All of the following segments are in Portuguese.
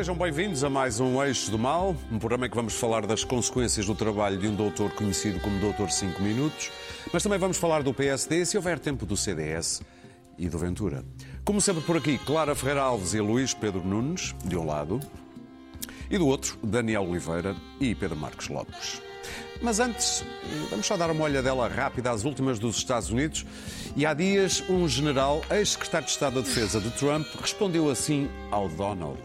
Sejam bem-vindos a mais um Eixo do Mal, um programa em que vamos falar das consequências do trabalho de um doutor conhecido como Doutor 5 Minutos, mas também vamos falar do PSD, se houver tempo do CDS e do Ventura. Como sempre por aqui, Clara Ferreira Alves e Luís Pedro Nunes, de um lado, e do outro, Daniel Oliveira e Pedro Marcos Lopes. Mas antes, vamos só dar uma olhadela rápida às últimas dos Estados Unidos. E há dias, um general, ex-secretário de Estado da Defesa de Trump, respondeu assim ao Donald.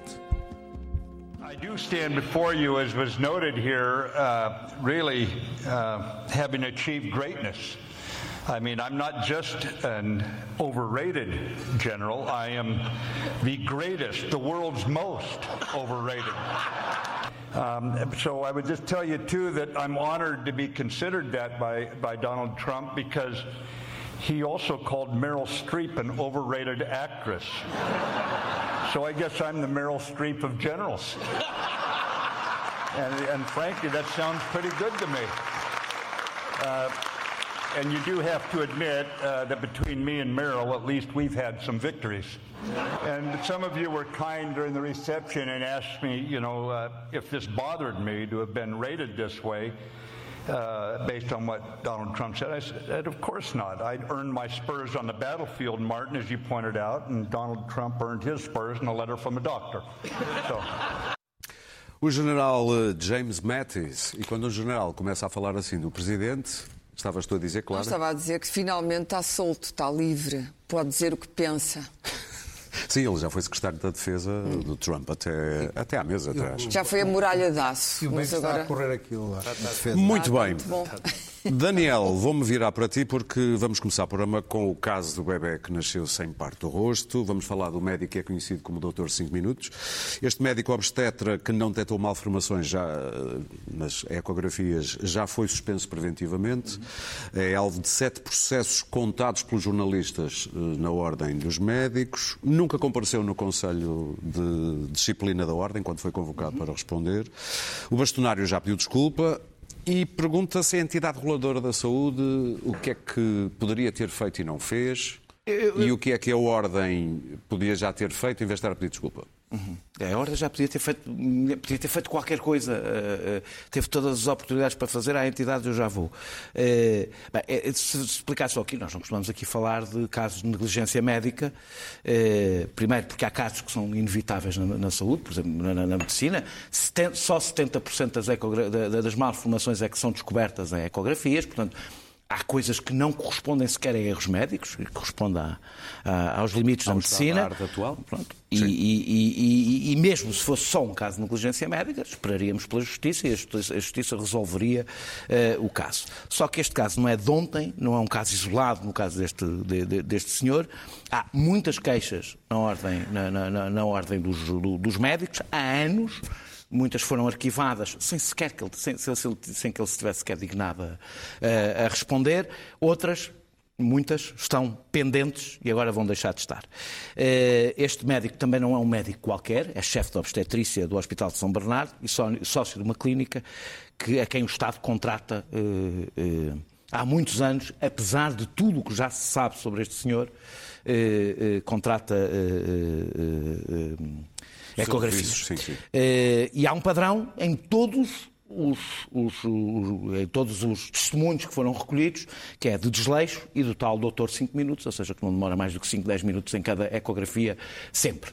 I do stand before you, as was noted here, uh, really uh, having achieved greatness. I mean, I'm not just an overrated general, I am the greatest, the world's most overrated. Um, so I would just tell you, too, that I'm honored to be considered that by, by Donald Trump because he also called Meryl Streep an overrated actress. So I guess I'm the Meryl Streep of generals. And, and frankly, that sounds pretty good to me. Uh, and you do have to admit uh, that between me and Meryl, at least we've had some victories. And some of you were kind during the reception and asked me, you know, uh, if this bothered me to have been rated this way. Uh, based on what Donald Trump said. I said, of course not. I'd earned my spurs on the battlefield, Martin, as you pointed out, and Donald Trump earned his spurs in a letter from a doctor. So. O general uh, James Mattis, e quando o general começa a falar assim do presidente, estavas tu a dizer, Eu claro. estava a dizer que finalmente está solto, está livre, pode dizer o que pensa. Sim, ele já foi secretário da Defesa do Trump até, até há meses atrás. Já foi a muralha de aço, E o bem mas que está agora. a correr aquilo lá. Defesa. Muito bem. Bom, Daniel, vou-me virar para ti porque vamos começar o programa com o caso do bebê que nasceu sem parte do rosto. Vamos falar do médico que é conhecido como Doutor 5 Minutos. Este médico obstetra que não detectou malformações já nas ecografias já foi suspenso preventivamente. É alvo de sete processos contados pelos jornalistas eh, na Ordem dos Médicos. Nunca compareceu no Conselho de Disciplina da Ordem quando foi convocado para responder. O bastonário já pediu desculpa. E pergunta se a entidade reguladora da saúde o que é que poderia ter feito e não fez e o que é que a Ordem podia já ter feito em vez de estar a pedir desculpa. É, A Ordem já podia ter feito, podia ter feito qualquer coisa. eh, eh, Teve todas as oportunidades para fazer. À entidade eu já vou. Eh, bem, eh, se explicar só aqui, nós não costumamos aqui falar de casos de negligência médica. Primeiro, porque há casos que são inevitáveis na, na saúde, por exemplo, na, na- na medicina. Seten- Só 70% das, das malformações é que são descobertas em ecografias. Portanto, há coisas que não correspondem sequer a erros médicos, que correspondem a- a- aos limites da Ao medicina. estado da arte atual. Pronto. E, e- e- e- mesmo se fosse só um caso de negligência médica, esperaríamos pela Justiça e a Justiça, a Justiça resolveria eh, o caso. Só que este caso não é de ontem, não é um caso isolado no caso deste, de- de- deste senhor. Há muitas queixas na ordem, na, na- na- na ordem dos, do- dos médicos, há anos. Muitas foram arquivadas sem sequer que ele, sem, sem- sem que ele se tivesse sequer dignado a, a- a responder. Outras Muitas estão pendentes e agora vão deixar de estar. Eh, Este médico também não é um médico qualquer, é chefe de obstetrícia do Hospital de São Bernardo e só- sócio de uma clínica que é quem o Estado contrata eh, eh, há muitos anos, apesar de tudo o que já se sabe sobre este senhor, contrata ecografias. Sim, sim. Eh, e há um padrão em todos os, os- os- todos os testemunhos que foram recolhidos, que é de desleixo e do tal doutor 5 minutos, ou seja, que não demora mais do que 5, 10 minutos em cada ecografia, sempre.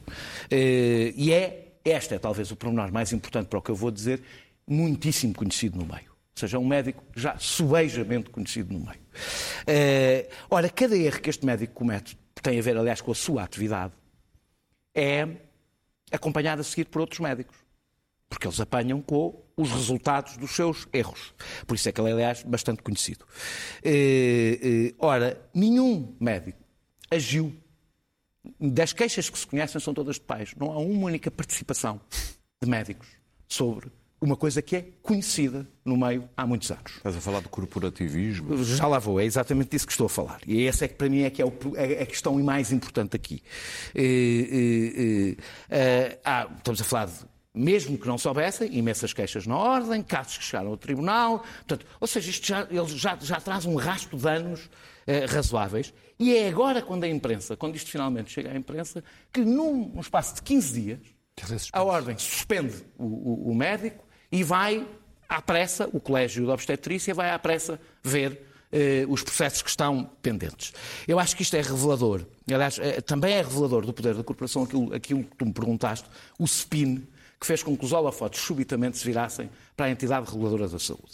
Eh, e é, este é talvez o pormenor mais importante para o que eu vou dizer, muitíssimo conhecido no meio. Ou seja, um médico já subejamente conhecido no meio. Eh, ora, cada erro que este médico comete, tem a ver, aliás, com a sua atividade, é acompanhado a seguir por outros médicos. Porque eles apanham com os resultados dos seus erros. Por isso é que ele é, aliás, bastante conhecido. Eh, eh, ora, nenhum médico agiu. Das queixas que se conhecem são todas de pais. Não há uma única participação de médicos sobre uma coisa que é conhecida no meio há muitos anos. Estás a falar de corporativismo? Já lá vou, é exatamente disso que estou a falar. E essa é que para mim é que é, o- é a questão mais importante aqui. Eh, eh, eh, há- estamos a falar de, mesmo que não soubessem, imensas queixas na ordem, casos que chegaram ao tribunal, portanto, ou seja, isto já, ele já, já traz um rasto de anos eh, razoáveis. E é agora quando a imprensa, quando isto finalmente chega à imprensa, que num, num espaço de 15 dias, A ordem suspende o, o, o médico e vai à pressa, o Colégio de Obstetrícia vai à pressa ver eh, os processos que estão pendentes. Eu acho que isto é revelador. Aliás, eh, também é revelador do poder da corporação aquilo, aquilo que tu me perguntaste, o spin que fez com que os holofotes subitamente se virassem para a entidade reguladora da saúde.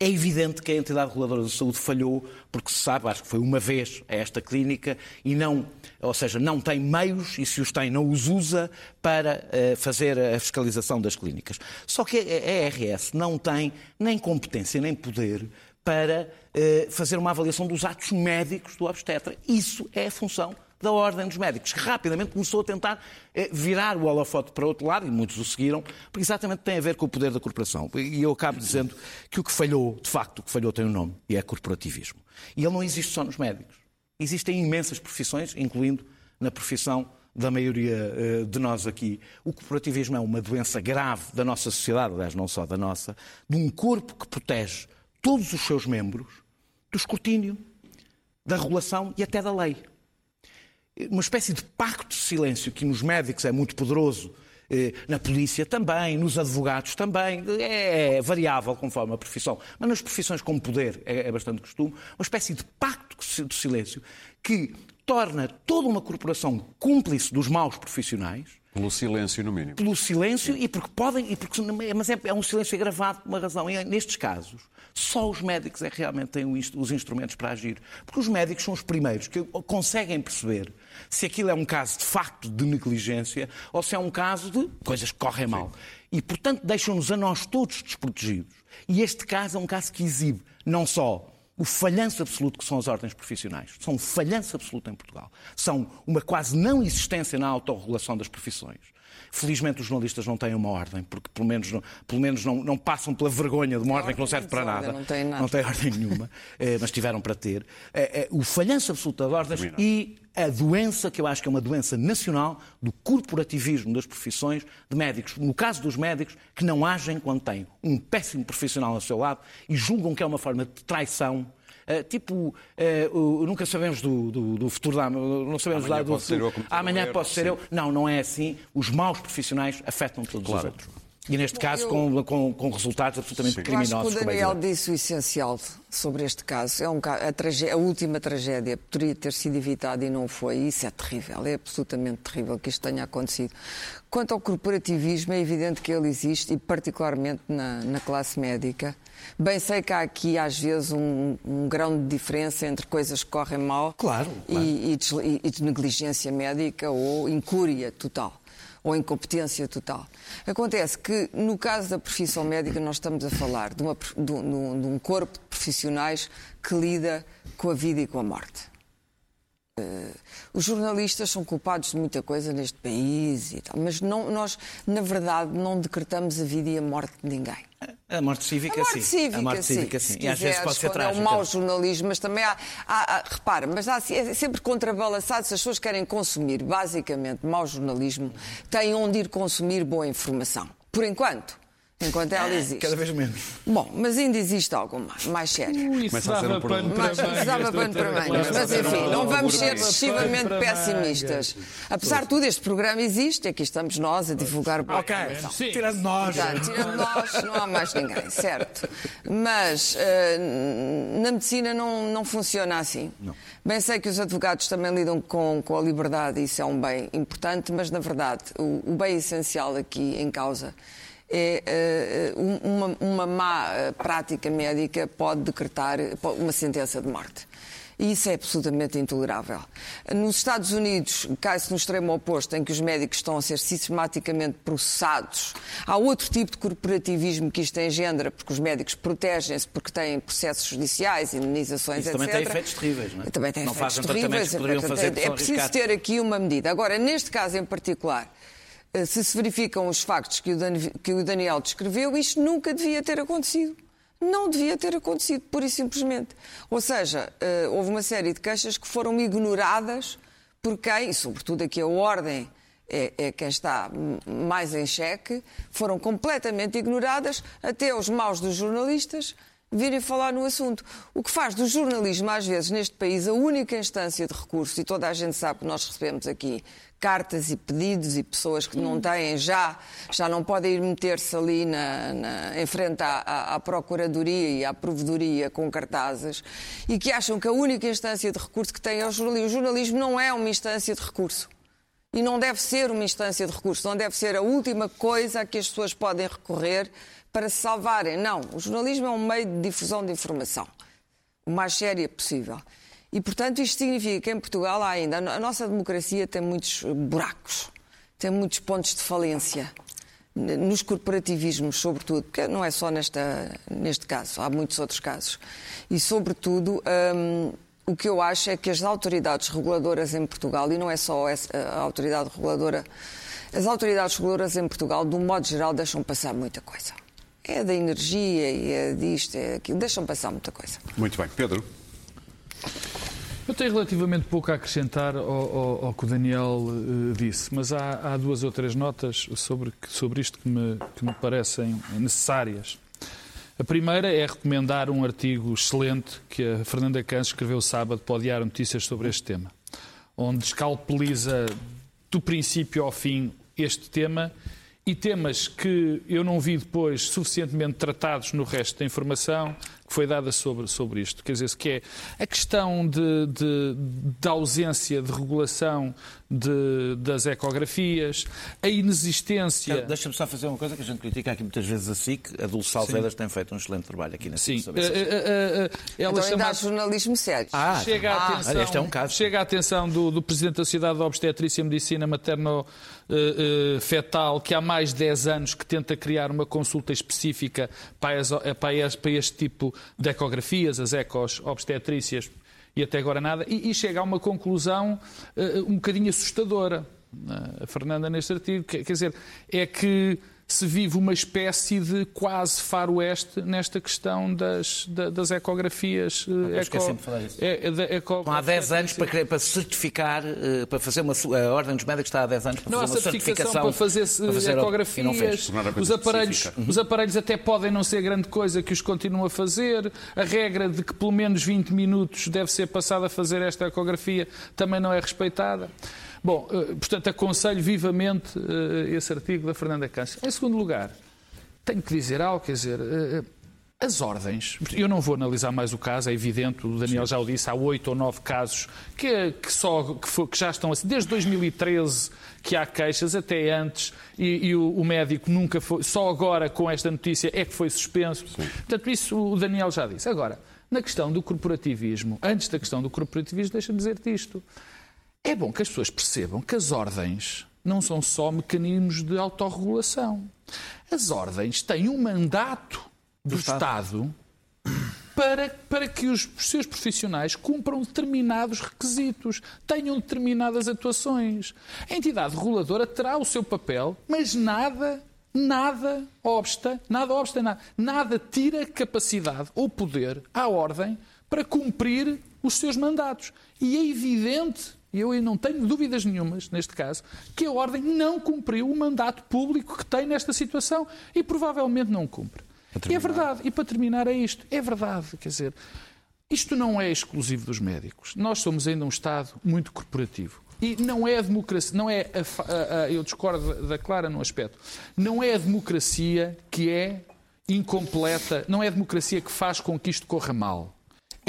É evidente que a entidade reguladora da saúde falhou, porque se sabe, acho que foi uma vez a esta clínica, e não, ou seja, não tem meios, e se os tem, não os usa para uh, fazer a fiscalização das clínicas. Só que a ARS não tem nem competência nem poder para uh, fazer uma avaliação dos atos médicos do obstetra. Isso é a função da Ordem dos Médicos, que rapidamente começou a tentar eh, virar o holofote para outro lado, e muitos o seguiram, porque exatamente tem a ver com o poder da corporação. E eu acabo dizendo que o que falhou, de facto, o que falhou tem um nome, e é corporativismo. E ele não existe só nos médicos. Existem imensas profissões, incluindo na profissão da maioria eh, de nós aqui. O corporativismo é uma doença grave da nossa sociedade, aliás, não só da nossa, de um corpo que protege todos os seus membros do escrutínio, da regulação e até da lei uma espécie de pacto de silêncio que nos médicos é muito poderoso, na polícia também, nos advogados também, é variável conforme a profissão, mas nas profissões com poder é, é bastante costume, uma espécie de pacto de silêncio que torna toda uma corporação cúmplice dos maus profissionais. Pelo silêncio, no mínimo. Pelo silêncio e porque podem, e porque, mas é, é um silêncio agravado por uma razão. E nestes casos, só os médicos é que realmente têm os instrumentos para agir. Porque os médicos são os primeiros que conseguem perceber se aquilo é um caso de facto de negligência ou se é um caso de coisas que correm mal. E, portanto, deixam-nos a nós todos desprotegidos. E este caso é um caso que exibe não só o falhanço absoluto que são as ordens profissionais. São um falhanço absoluto em Portugal. São uma quase não existência na autorregulação das profissões. Felizmente os jornalistas não têm uma ordem, porque pelo menos, não, pelo menos não, não passam pela vergonha de uma ordem que não serve para nada. Não tem, nada. não tem ordem nenhuma, eh, mas tiveram para ter. Eh, eh, o falhanço absoluto das ordens e a doença, que eu acho que é uma doença nacional, do corporativismo das profissões de médicos. No caso dos médicos, que não agem quando têm um péssimo profissional ao seu lado e julgam que é uma forma de traição Uh, tipo, uh, nunca sabemos do, do, do futuro da. Não sabemos Amanhã lá do futuro. Amanhã posso ser eu. Não, não é assim. Os maus profissionais afetam todos claro. os outros. E neste caso, eu... com, com, com, resultados absolutamente Sim. criminosos. Eu acho que o Daniel disse o essencial sobre este caso. É um, a, tragédia, a, última tragédia poderia ter sido evitada e não foi. Isso é terrível. É absolutamente terrível que isto tenha acontecido. Quanto ao corporativismo, é evidente que ele existe, e particularmente na, na classe médica. Bem sei que há aqui, às vezes, um, um grão de diferença entre coisas que correm mal claro, claro. E, e, de, e de negligência médica ou incúria total ou incompetência total. Acontece que, no caso da profissão médica, nós estamos a falar de, uma, de, de um corpo de profissionais que lida com a vida e com a morte. Uh, os jornalistas são culpados de muita coisa neste país e tal, mas não, nós, na verdade, não decretamos a vida e a morte de ninguém. A morte cívica, a morte sim. Cívica, a morte sim. cívica, sim. Se e às vezes pode ser trágica. É um mau jornalismo, mas também há, há, há repara, mas há, é sempre contrabalançado se as pessoas querem consumir, basicamente, mau jornalismo, têm onde ir consumir boa informação. Por enquanto enquanto ela existe. Cada vez menos. Bom, mas ainda existe algo mais, mais sério. Ui, isso dava pano para mangas. Dava pano para mangas. Mas enfim, não vamos ser excessivamente pessimistas. Apesar de tudo, este programa existe, aqui estamos nós a divulgar boa Ok, tirando nós. tirando nós, não há mais ninguém, certo. Mas uh, na medicina não, não funciona assim. Não. Bem sei que os advogados também lidam com, com a liberdade, isso é um bem importante, mas na verdade o, o bem essencial aqui em causa é uh, uma, uma má prática médica pode decretar uma sentença de morte. E isso é absolutamente intolerável. Nos Estados Unidos, cai-se no extremo oposto, em que os médicos estão a ser sistematicamente processados. Há outro tipo de corporativismo que isto engendra, porque os médicos protegem-se porque têm processos judiciais, indenizações, isso etc. também tem efeitos terríveis, não é? Também tem não efeitos terríveis. É, é preciso ter aqui uma medida. Agora, neste caso em particular, se se verificam os factos que o Daniel descreveu, isto nunca devia ter acontecido. Não devia ter acontecido, pura e simplesmente. Ou seja, eh, houve uma série de queixas que foram ignoradas por quem, e sobretudo aqui a ordem é, é quem está mais em xeque, foram completamente ignoradas, até os maus dos jornalistas virem falar no assunto. O que faz do jornalismo, às vezes, neste país, a única instância de recurso, e toda a gente sabe que nós recebemos aqui cartas e pedidos e pessoas que não têm já, já não podem ir meter-se ali na, na, em frente à, à, à, Procuradoria e à Provedoria com cartazes e que acham que a única instância de recurso que têm é o jornalismo. O jornalismo não é uma instância de recurso. E não deve ser uma instância de recurso, não deve ser a última coisa a que as pessoas podem recorrer para se salvarem. Não, o jornalismo é um meio de difusão de informação, o mais séria possível. E, portanto, isto significa que em Portugal há ainda. A nossa democracia tem muitos buracos, tem muitos pontos de falência. Nos corporativismos, sobretudo, porque não é só nesta, neste caso, há muitos outros casos. E, sobretudo, hum, o que eu acho é que as autoridades reguladoras em Portugal, e não é só a autoridade reguladora, as autoridades reguladoras em Portugal, de um modo geral, deixam passar muita coisa. É da energia e é disto, é aquilo, deixam passar muita coisa. Muito bem. Pedro? Eu tenho relativamente pouco a acrescentar ao, ao, ao que o Daniel uh, disse, mas há, há, duas ou três notas sobre, sobre isto que me, que me parecem necessárias. A primeira é recomendar um artigo excelente que a Fernanda Cans escreveu sábado para o Diário Notícias sobre este tema, onde escalpeliza do princípio ao fim este tema e temas que eu não vi depois suficientemente tratados no resto da informação que foi dada sobre, sobre isto. Quer dizer, que é a questão de, de, de ausência de regulação de, das ecografias, a inexistência. Deixa-me só fazer uma coisa que a gente critica aqui muitas vezes a SIC. A Dulce Salcedas tem feito um excelente trabalho aqui na SIC. Sim. Uh, uh, uh, ela então chama... jornalismo sério. Ah, chega a atenção, ah, este é um caso. Chega a atenção do, do Presidente da Sociedade de Obstetrícia e Medicina Materno fetal que há mais de 10 anos que tenta criar uma consulta específica para, para, para este tipo de ecografias, as ecos obstetrícias e até agora nada, e, e chega a uma conclusão uh, um bocadinho assustadora, uh, a Fernanda, neste artigo, quer dizer, é que se vive uma espécie de quase faroeste nesta questão das, das ecografias. Não, eco, de falar isso. É, é, eco, há 10 anos para, para certificar, eh, para fazer uma. A Ordem dos Médicos está há 10 anos para não, fazer uma certificação. Para fazer, para fazer ecografias. Os aparelhos, os aparelhos até podem não ser grande coisa que os continuam a fazer. A regra de que pelo menos 20 minutos deve ser passada a fazer esta ecografia também não é respeitada. Bom, eh, portanto, aconselho vivamente eh, esse artigo da Fernanda Câncer. Em segundo lugar, tenho que dizer algo, quer dizer, eh, as ordens, eu não vou analisar mais o caso, é evidente, o Daniel já o disse, há oito ou nove casos que, que só, que, que, já estão assim, desde 2013 que há queixas, até antes, e, e o, o, médico nunca foi, só agora com esta notícia é que foi suspenso. Sim. Portanto, isso o Daniel já disse. Agora, na questão do corporativismo, antes da questão do corporativismo, deixa-me dizer-te isto. É bom que as pessoas percebam que as ordens não são só mecanismos de autorregulação. As ordens têm um mandato do, do Estado, Estado para, para que os, seus profissionais cumpram determinados requisitos, tenham determinadas atuações. A entidade reguladora terá o seu papel, mas nada nada obsta, nada obsta, nada, nada tira capacidade ou poder à ordem para cumprir os seus mandatos. E é evidente e eu não tenho dúvidas nenhumas, neste caso, que a Ordem não cumpriu o mandato público que tem nesta situação e provavelmente não cumpre. E é verdade, e para terminar é isto, é verdade, quer dizer, isto não é exclusivo dos médicos. Nós somos ainda um Estado muito corporativo. E não é a democracia, não é a, a, a, eu discordo da Clara no aspecto, não é a democracia que é incompleta, não é a democracia que faz com que isto corra mal.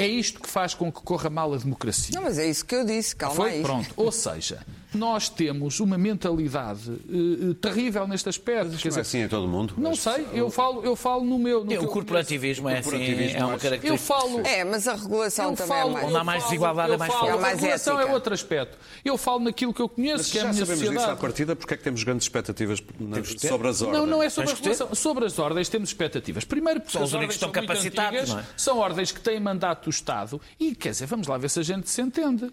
É isto que faz com que corra mal a democracia. Não, mas é isso que eu disse, calma Foi? aí. Pronto. Ou seja, nós temos uma mentalidade uh, terrível neste aspecto. Mas Quer dizer, é assim em todo mundo? Não mas... sei, eu falo, eu falo no meu. No o corporativismo é assim, é uma característica. Eu falo. É, mas a regulação também é falo, é mais. Onde há mais desigualdade é mais forte. A regulação é outro aspecto. Eu falo naquilo que eu conheço, mas que é a minha sabemos sociedade. Disso à partida, porque é que temos grandes expectativas sobre as ordens? Não, não é sobre a regulação. Sobre as ordens temos expectativas. Primeiro porque são as ordens estão capacitados, é? são ordens que têm mandato do Estado e, quer dizer, vamos lá ver se a gente se entende.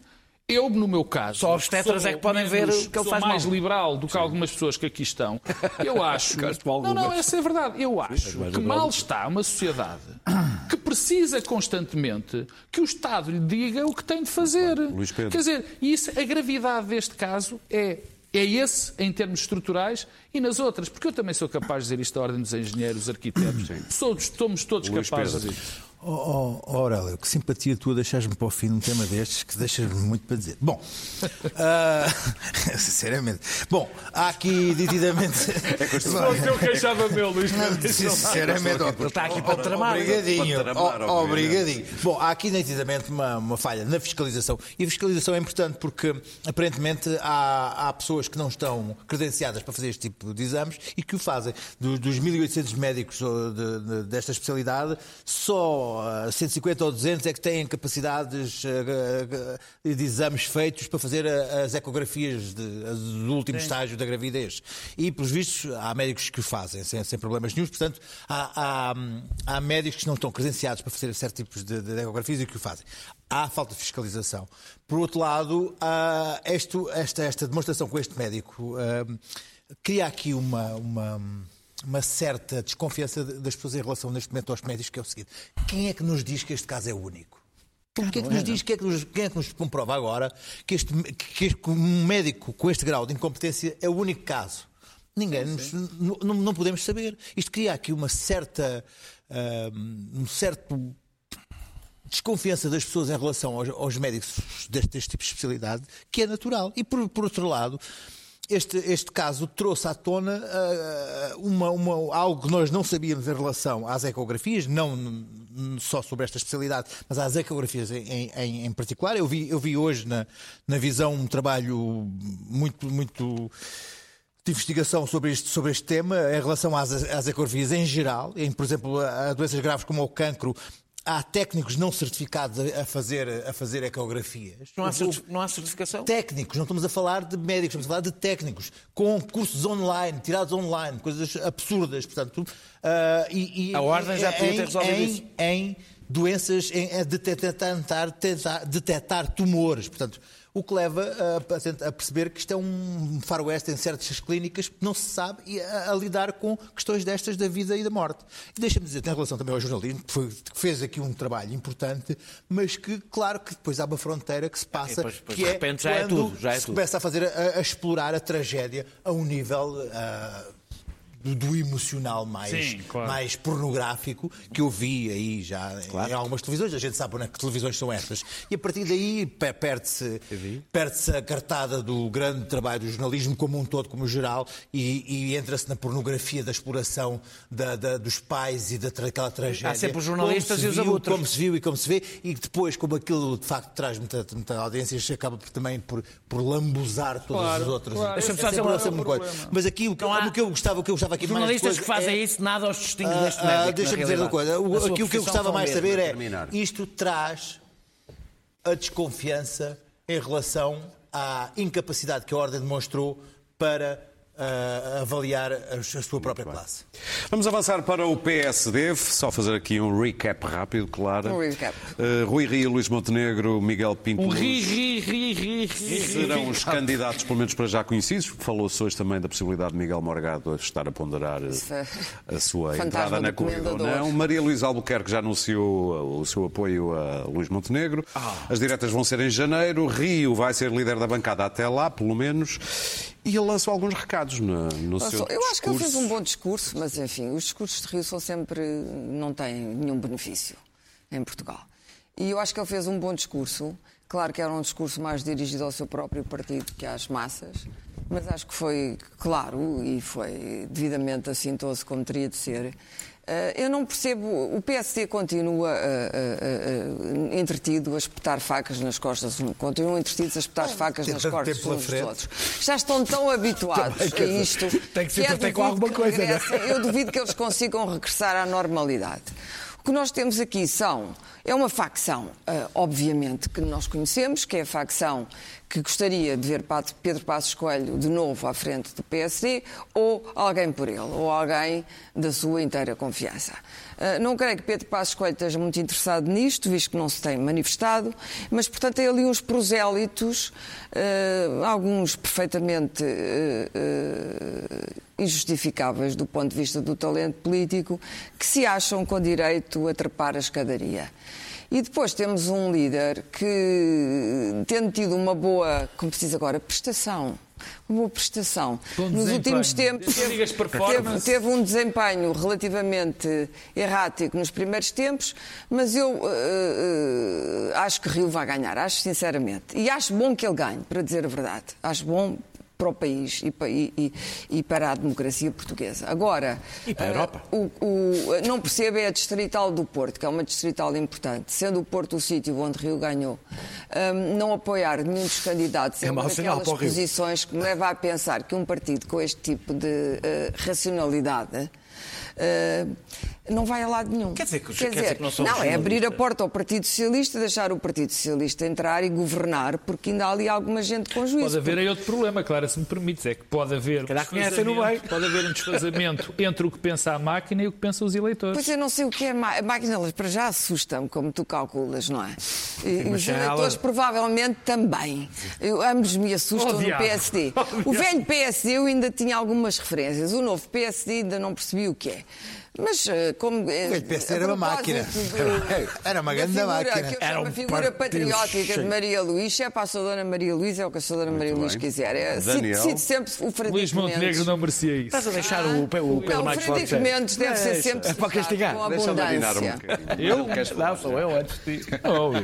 Eu, no meu caso, só obstetras é que podem ver o que ele faz mais mal. liberal do que Sim. algumas pessoas que aqui estão. Eu acho. não, não, essa é verdade. Eu acho que mal está uma sociedade que precisa constantemente que o Estado lhe diga o que tem de fazer. Luís Pedro. Quer dizer, isso, a gravidade deste caso é é esse em termos estruturais e nas outras, porque eu também sou capaz de dizer isto à ordem dos engenheiros, arquitetos. Todos, somos todos Luís capazes Pedro. dizer. Oh, oh, Aurélio, que simpatia tua deixares-me para o fim um tema destes que deixas-me muito para dizer. Bom, uh, sinceramente. Bom, há aqui nitidamente. É Se fosse eu queixava meu, Luís. Sinceramente, ele está aqui para tramar. Obrigadinho. Oh, obrigadinho. Bom, há aqui nitidamente uma, uma falha na fiscalização. E a fiscalização é importante porque aparentemente há, há pessoas que não estão credenciadas para fazer este tipo de exames e que o fazem. Dos, dos 1.800 médicos de, de, desta especialidade, só 150 ou 200 é que têm capacidades eh, de exames feitos para fazer as ecografias do último Sim. estágio da gravidez. E, pelos vistos, há médicos que o fazem sem, sem problemas nenhums. Portanto, há, há, há, médicos que não estão credenciados para fazer certos tipos de, de ecografias e que o fazem há falta de fiscalização. Por outro lado, este, esta, esta demonstração com este médico uh, cria aqui uma, uma, uma, certa desconfiança das pessoas em relação, neste momento, aos médicos, que é o seguinte: quem é que nos diz que este caso é único? Quem é que nos diz, quem é que nos, quem é que nos comprova agora que, este, que, que um médico com este grau de incompetência é o único caso? Ninguém, nos, não, não, podemos saber. Isto cria aqui uma certa, uh, um certo desconfiança das pessoas em relação aos, aos médicos deste, deste, tipo de especialidade, que é natural. E por, por outro lado, este, este caso trouxe à tona uh, uma, uma, algo que nós não sabíamos em relação às ecografias, não só sobre esta especialidade, mas às ecografias em, em, em particular. Eu vi, eu vi hoje na, na visão um trabalho muito, muito de investigação sobre este, sobre este tema em relação às, às ecografias em geral, em, por exemplo, a doenças graves como o cancro há técnicos não certificados a fazer, a fazer ecografias. Não há, não há certificação? Técnicos, não estamos a falar de médicos, estamos a falar de técnicos, com cursos online, tirados online, coisas absurdas. Portanto, uh, e, e, a Ordem já podia ter resolvido em, isso. Em doenças, em, de tentar detectar tumores. Portanto, o que leva a, a, perceber que isto é um faroeste em certas clínicas, não se sabe, e a, a lidar com questões destas da vida e da morte. E deixa-me dizer, em relação também ao jornalismo, que, foi, que, fez aqui um trabalho importante, mas que, claro, que depois há uma fronteira que se passa, depois, depois, que é quando é tudo, já é se tudo. começa a fazer, a, a, explorar a tragédia a um nível... Uh, do, do emocional mais, Sim, claro. mais pornográfico que eu vi aí já claro. em algumas televisões. A gente sabe né, que televisões são estas. E a partir daí perde-se perde a cartada do grande trabalho do jornalismo como um todo, como geral, e, e entra-se na pornografia da exploração da, da, dos pais e daquela tragédia. Há sempre os jornalistas e os viu, Como se viu e como se vê, e depois, como aquilo de facto traz muita, muita audiência, acaba por, também por, por lambuzar todos claro, os outros. Claro. É, é, é, uma coisa. Mas aqui o que, o que eu gostava, o que eu gostava aqui Jornalistas que fazem é... isso, nada aos distingue ah, deste médico. Ah, Deixa-me dizer uma coisa. O, aqui o que eu gostava mais de saber é isto traz a desconfiança em relação à incapacidade que a Ordem demonstrou para uh, avaliar a, sua própria classe. Vamos avançar para o PSD, só fazer aqui um recap rápido, claro. Um recap. Uh, Rui Rio, Luís Montenegro, Miguel Pinto. Um ri, ri, ri, ri, ri, Serão os candidatos, pelo menos para já conhecidos. Falou-se hoje também da possibilidade de Miguel Morgado estar a ponderar a sua entrada na corrida ou não. Maria Luísa Albuquerque já anunciou o seu apoio a Luís Montenegro. Ah. As diretas vão ser em janeiro. Rio vai ser líder da bancada até lá, pelo menos. E ele lançou alguns recados no, no seu Eu acho que ele fez um bom discurso, mas enfim, os discursos de Rio são sempre. não têm nenhum benefício em Portugal. E eu acho que ele fez um bom discurso. Claro que era um discurso mais dirigido ao seu próprio partido que às massas, mas acho que foi claro e foi devidamente assintoso como teria de ser. Eh, eu não percebo. O PSD continua uh, uh, entretido a espetar facas nas costas, continuam entretidos a espetar facas nas costas uns dos outros. Já estão tão habituados a isto. Tem que ser até com alguma coisa. Né? Eu duvido que eles consigam regressar à normalidade. O que nós temos aqui são. É uma facção, obviamente, que nós conhecemos, que é a facção que gostaria de ver Pedro Passos Coelho de novo à frente do PSD ou alguém por ele, ou alguém da sua inteira confiança. Ah, não creio que Pedro Passos Coelho esteja muito interessado nisto, visto que não se tem manifestado, mas, portanto, tem ali uns prosélitos, ah, alguns perfeitamente ah, injustificáveis do ponto de vista do talento político, que se acham com direito a trepar a escadaria. E depois temos um líder que, tendo tido uma boa, como se diz agora, prestação boa prestação. Bom Nos últimos tempos teve, teve, teve, um desempenho relativamente errático nos primeiros tempos, mas eu uh, uh, acho que Rio vai ganhar, acho sinceramente. E acho bom que ele ganhe, para dizer a verdade. Acho bom para o país e para, e, e para a democracia portuguesa. Agora, e para a Europa. Uh, o, o, não percebo é a distrital do Porto, que é uma distrital importante, sendo o Porto o sítio onde Rio ganhou, um, não apoiar nenhum dos candidatos é uma daquelas posições que me leva a pensar que um partido com este tipo de uh, racionalidade uh, não vai a lado nenhum. Quer dizer que, quer dizer, que não são Não, é abrir a porta ao Partido Socialista, deixar o Partido Socialista entrar e governar, porque ainda há ali alguma gente com juízo. Pode haver porque... aí outro problema, Clara, se me permites, é que pode haver, um pode haver um desfazamento entre o que pensa a máquina e o que pensam os eleitores. Pois eu não sei o que é a máquina, elas para já assustam, como tu calculas, não é? E, os eleitores ela... provavelmente também. Eu, ambos me assustam oh, no PSD. Oh, o velho PSD eu ainda tinha algumas referências, o novo PSD ainda não percebi o que é. Mas eh, como. O PSD era uma máquina. era uma grande máquina. Que era uma figura patriótica de Maria Luís. É para a Dona Maria Luís, é o que a Dona Maria Luís quiser. É, cito, sempre o Frederico Luís Montenegro não merecia isso. Estás a deixar o, o Pedro não, mais forte. O Frederico Mendes deve ser sempre é para castigar. com abundância. Eu? Não, sou eu antes de ti.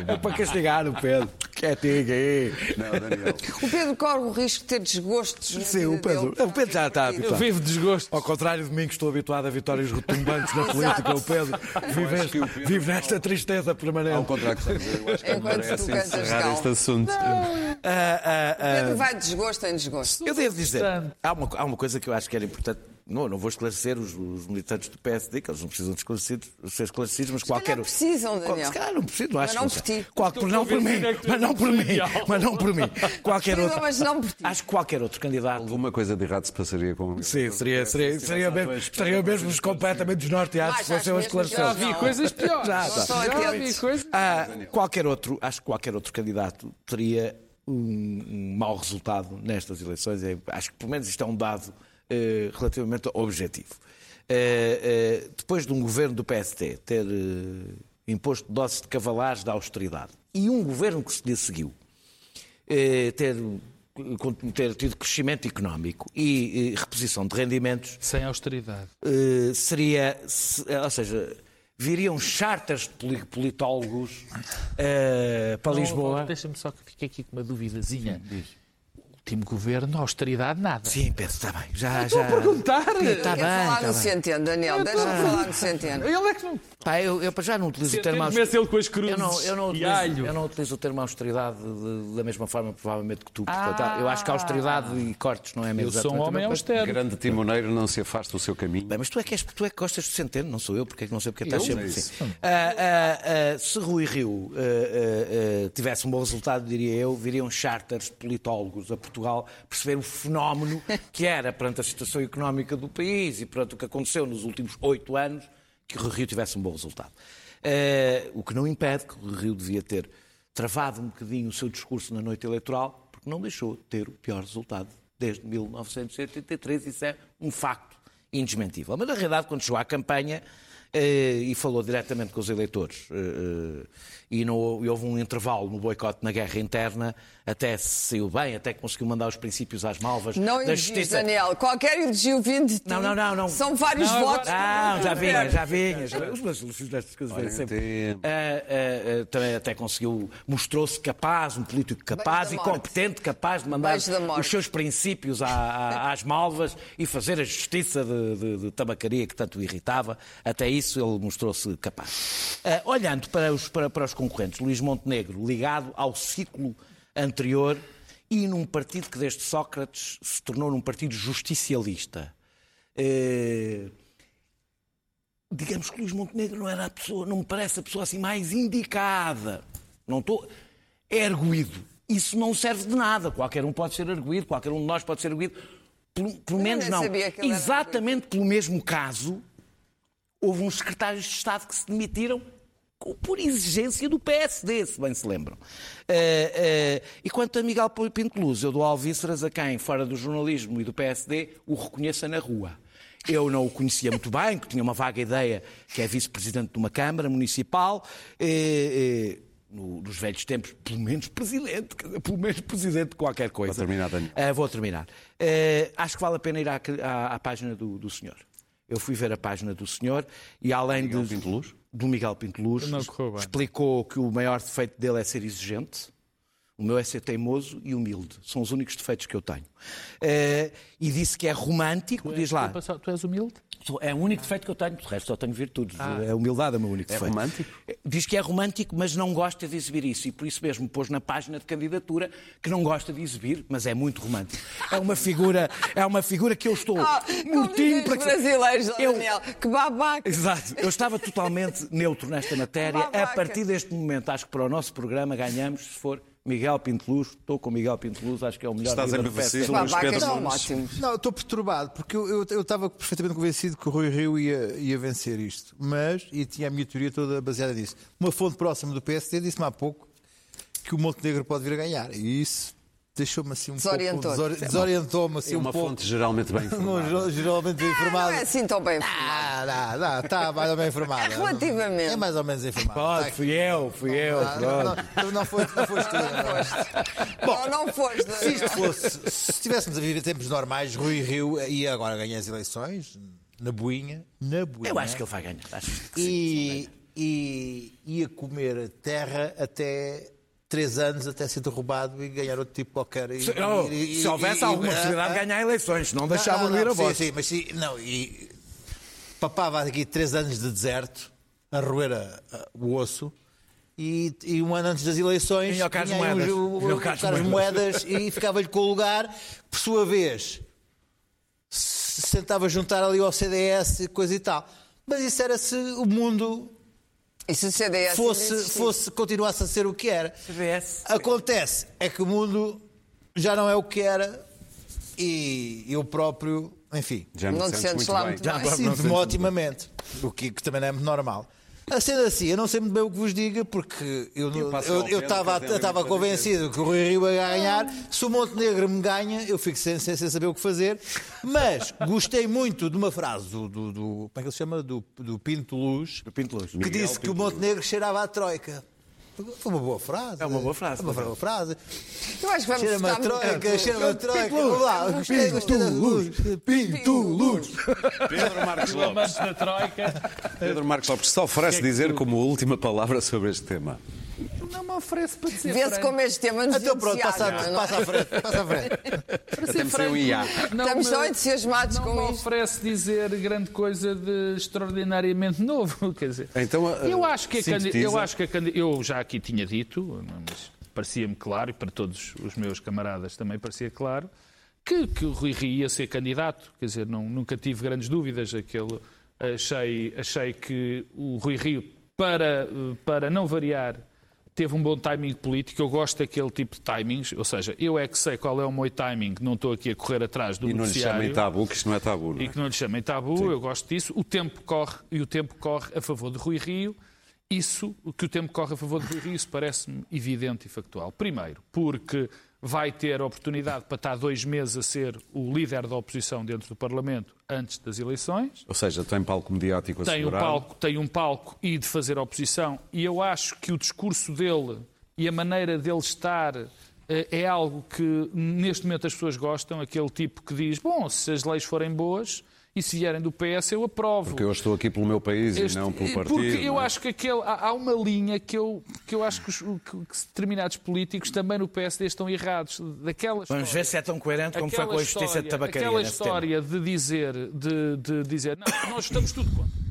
É para castigar o Pedro. Que é aí. Não, Daniel. O Pedro corre o risco de ter desgostos. Sim, o Pedro. O Pedro já está habituado. Eu vivo desgosto. Ao contrário de mim, que estou habituado a vitórias rotundas bancos na política, o Pedro vive, vive nesta tristeza permanente. Ao contrário eu acho que Enquanto tu encerrar este assunto. Ah, ah, ah, Pedro vai de desgosto em desgosto. Eu devo dizer, há uma, há uma coisa que eu acho que era importante não, não vou esclarecer os, os, militantes do PSD, que eles não precisam de esclarecidos, ser esclarecidos, mas se qualquer. Não precisam, Daniel. Se calhar não precisam, acho mas não por ti. Qual, por, não por mim, mas não por mim, mas não por mim. Qualquer outro. Mas não por ti. Acho que qualquer outro candidato. Alguma coisa de errado se passaria com. Sim, seria, seria, seria mesmo, estaria mesmo completamente desnorteados se fossem esclarecer. Já vi coisas piores. Já, já. já vi coisas. Ah, qualquer outro, acho que qualquer outro candidato teria um, um mau resultado nestas eleições. Acho que pelo menos isto é um dado relativamente objetivo. Eh, eh, depois de um governo do PST ter imposto doses de cavalares da austeridade e um governo que se lhe seguiu ter ter tido crescimento económico e, reposição de rendimentos. Sem austeridade. seria, ou seja, viriam charters de politólogos uh, para Lisboa. Deixa-me só que fiquei aqui com uma duvidazinha. Sim, último governo, austeridade, nada. Sim, Pedro, está bem. Já, Estou já... a perguntar. Está bem. falar tá no Centeno, Daniel. Deixa-me falar no Centeno. Ele é que não. Pá, eu, eu já não utilizo o termo austeridade. ele com as cruzes eu não, eu não utilizo, eu não utilizo o termo austeridade de, da mesma forma, provavelmente, que tu. Portanto, ah, eu acho que austeridade e cortes não é mesmo. Eu sou um homem austero. Grande timoneiro não se afasta do seu caminho. Bem, mas tu é, que és, tu é que gostas do Centeno, não sou eu, porque é que não sei porque estás sempre assim. Uh, uh, uh, se Rui Rio tivesse um bom resultado, diria eu, viriam charters de politólogos a Portugal perceber o fenómeno que era perante a situação económica do país e perante o que aconteceu nos últimos oito anos que o Rio tivesse um bom resultado. Uh, o que não impede que o Rio devia ter travado um bocadinho o seu discurso na noite eleitoral, porque não deixou de ter o pior resultado desde 1983. Isso é um facto indesmentível. Mas, na realidade, quando chegou à campanha uh, e falou diretamente com os eleitores, uh, e, não, e houve um intervalo no boicote na guerra interna, até saiu bem, até conseguiu mandar os princípios às malvas. Não da justiça. Daniel. Qualquer elogio vindo de ti. Não, não, não. não. São vários não, votos. Não, já vinha, já vinha. Os meus elogios destas coisas vêm sempre. Uh, uh, uh, também até conseguiu, mostrou-se capaz, um político capaz e competente, capaz de mandar os seus princípios à, à, às malvas e fazer a justiça de, de, de, tabacaria que tanto o irritava. Até isso ele mostrou-se capaz. olhando para os, para, para os concorrentes, Luís Montenegro, ligado ao ciclo anterior e num partido que desde Sócrates se tornou num partido justicialista. Eh, digamos que Luís Montenegro não era a pessoa, não me parece a pessoa assim mais indicada. Não estou é erguido. Isso não serve de nada. Qualquer um pode ser erguido, qualquer um de nós pode ser erguido. Pelo, pelo menos não. Exatamente pelo mesmo caso, houve uns secretários de Estado que se demitiram por exigência do PSD, se bem se lembram. Uh, uh, e quanto a Miguel Pinto Luz, eu dou alvíceras a quem, fora do jornalismo e do PSD, o reconheça na rua. Eu não o conhecia muito bem, que tinha uma vaga ideia que é vice-presidente de uma Câmara Municipal. Uh, no, nos velhos tempos, pelo menos presidente, pelo menos presidente de qualquer coisa. Vou terminar, Daniel. Uh, vou terminar. Uh, acho que vale a pena ir à, à, à página do, do, senhor. Eu fui ver a página do senhor e além Miguel de, Pinto Luz? Do Miguel Pinto Luz, explicou que o maior defeito dele é ser exigente. O meu é ser teimoso e humilde. São os únicos defeitos que eu tenho. Uh, e disse que é romântico, tu diz lá. Tu és humilde? É o único defeito que eu tenho, de resto só tenho virtudes. Ah. É a humildade é o meu único é defeito. romântico? Diz que é romântico, mas não gosta de exibir isso. E por isso mesmo pôs na página de candidatura que não gosta de exibir, mas é muito romântico. É uma figura, é uma figura que eu estou oh, mortinho para que... brasileiros, eu... Daniel, que babaca. Exato. Eu estava totalmente neutro nesta matéria. A partir deste momento, acho que para o nosso programa ganhamos, se for Miguel Pinto Luz, estou com Miguel Pinto Luz, acho que é o melhor Estás a festa. São ótimos. Não, estou perturbado, porque eu, eu, eu, estava perfeitamente convencido que o Rui Rio ia, ia vencer isto. Mas, e tinha a minha teoria toda baseada nisso. Uma fonte próxima do PSD disse-me há pouco que o Montenegro pode vir a ganhar. E isso deixou-me assim um Desorientou. pouco. Desorientou-me assim é uma um pouco. fonte geralmente bem informada. geralmente bem informada. Não é assim tão bem informada. Não, não, está mais ou menos informada. É relativamente. É mais ou menos informada. Pode, fui eu, fui eu. Não, não, não, foi, não foste tu. Não foste. Bom, não, não foste. Se isto fosse, se estivéssemos a viver tempos normais, Rui Rio ia agora ganhar as eleições, na boinha, na boinha. Eu acho que ele vai ganhar. Acho que e, e ia comer terra até três anos até ser derrubado e ganhar outro tipo qualquer. E, se, oh, e, se houvesse e, alguma possibilidade de ganhar eleições, não deixavam não, não, ir a voz. Sim, sim, mas sim, não, e papava aqui três anos de deserto, a roer a, a, o osso. E, e, um ano antes das eleições tinha as moedas, os, moedas e ficava-lhe com o lugar, por sua vez se sentava juntar ali ao CDS coisa e tal. Mas isso era se o mundo e se o CDS fosse, fosse, continuasse a ser o que era. CDS. Acontece é que o mundo já não é o que era e eu próprio, enfim. Já não te sentes lá muito bem. Sinto-me otimamente, o que, que também não é muito normal. A sendo assim, eu não sei muito bem o que vos diga, porque eu estava convencido que o Rui Rio ia ganhar. Se o Montenegro me ganha, eu fico sem, sem, sem, saber o que fazer. Mas gostei muito de uma frase do, do, do como é que ele se chama? Do, do Pinto Luz, do Pinto Luz. que Miguel disse Pinto que o Montenegro cheirava à Troika. Foi uma boa frase. É uma boa frase. É uma boa frase. Eu acho que vamos cheira uma troika, cheira uma troika. Vamos lá, gostei, gostei da luz. Pinto luz. Pedro Marcos Lopes. Pedro Marcos Lopes só oferece dizer como última palavra sobre este tema. Não me oferece para dizer. Vê-se como este tema nos Então pronto, passa, não, passa à frente. Passa à frente. Até me saiu IA. Estamos só entusiasmados com isto. Não me oferece dizer grande coisa de extraordinariamente novo. Quer dizer, então, eu acho que a eu acho que a eu já aqui tinha dito, mas parecia-me claro, e para todos os meus camaradas também parecia claro, que, que o Rui Rio ia ser candidato. Quer dizer, não, nunca tive grandes dúvidas. Aquele, achei, achei que o Rui Rio, para, para não variar teve um bom timing político. Eu gosto daquele tipo de timings, ou seja, eu é que sei qual é o meu timing, não estou aqui a correr atrás do e não lhe chamem tabu, que isto não é tabu. Não é? E que não lhe chamem tabu, Sim. eu gosto disso. O tempo corre e o tempo corre a favor de Rui Rio. Isso, que o tempo corre a favor de Rui Rio, isso parece-me evidente e factual. Primeiro, porque vai ter a oportunidade para estar dois meses a ser o líder da oposição dentro do Parlamento antes das eleições. Ou seja, tem palco mediático tem um palco Tem um palco e de fazer oposição. E eu acho que o discurso dele e a maneira dele estar eh, é algo que neste momento as pessoas gostam, aquele tipo que diz, bom, se as leis forem boas, e se vierem do PS eu aprovo. Porque eu estou aqui pelo meu país este, e não pelo partido. Porque eu é? acho que aquele, há uma linha que eu, que eu acho que, os, que, determinados políticos também no PSD estão errados. Daquela Vamos ver se é tão coerente como foi com a justiça de tabacaria. Aquela história tema. de dizer, de, de dizer, não, nós estamos tudo contra.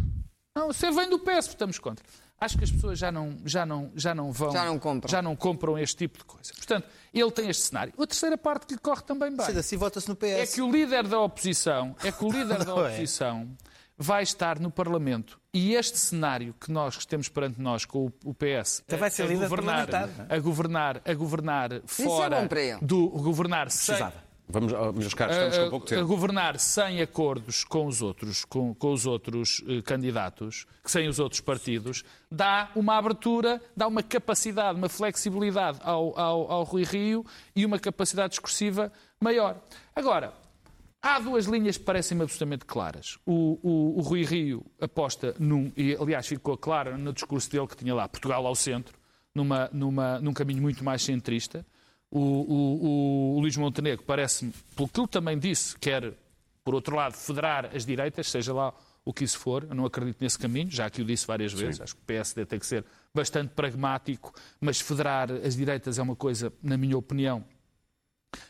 Não, você vem do PS, estamos contra acho que as pessoas já não, já não, já não vão. Já não compram. Já não compram este tipo de coisa. Portanto, ele tem este cenário. A terceira parte que lhe corre também bem. assim vota-se no PS. É que o líder da oposição, é que o líder da é. oposição é. vai estar no Parlamento e este cenário que nós temos perante nós com o PS então vai ser a, a governar, a governar, a governar fora é do governar sem, Vamos, meus caros, estamos com pouco tempo. A governar sem acordos com os outros, com, com os outros uh, candidatos, sem os outros partidos, dá uma abertura, dá uma capacidade, uma flexibilidade ao, ao, ao Rui Rio e uma capacidade discursiva maior. Agora, há duas linhas que parecem-me absolutamente claras. O, o, o Rui Rio aposta num, e aliás ficou claro no discurso dele que tinha lá Portugal ao centro, numa, numa, num caminho muito mais centrista. O, o, o, Luís Montenegro parece-me, pelo que ele também disse, quer, por outro lado, federar as direitas, seja lá o que isso for. Eu não acredito nesse caminho, já que o disse várias vezes. Sim. Acho que o PSD tem que ser bastante pragmático, mas federar as direitas é uma coisa, na minha opinião,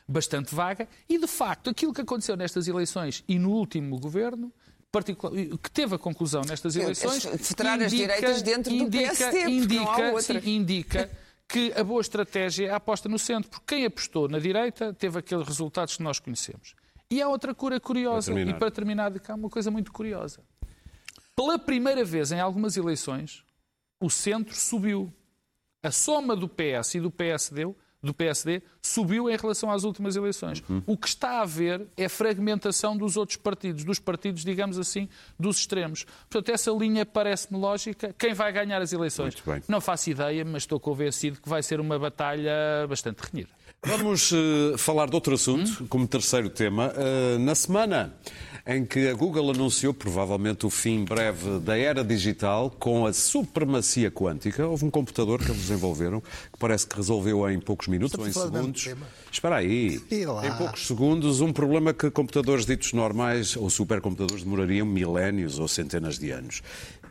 bastante vaga. E, de facto, aquilo que aconteceu nestas eleições e no último governo que teve a conclusão nestas eleições. Federar indica, as direitas dentro indica, do PSD, indica, sim, indica que a boa estratégia é a aposta no centro, porque quem apostou na direita teve aqueles resultados que nós conhecemos. E há outra cura curiosa, para e para terminar, há uma coisa muito curiosa. Pela primeira vez em algumas eleições, o centro subiu. A soma do PS e do PSD, do PSD subiu em relação às últimas eleições. Uhum. O que está a haver é fragmentação dos outros partidos, dos partidos, digamos assim, dos extremos. Portanto, essa linha parece-me lógica. Quem vai ganhar as eleições? Não faço ideia, mas estou convencido que vai ser uma batalha bastante renhida. Vamos uh, falar de outro assunto, hum? como terceiro tema. Uh, na semana em que a Google anunciou provavelmente o fim breve da era digital com a supremacia quântica, houve um computador que eles desenvolveram que parece que resolveu em poucos minutos ou em segundos. Espera aí. Em poucos segundos, um problema que computadores ditos normais ou supercomputadores demorariam milénios ou centenas de anos.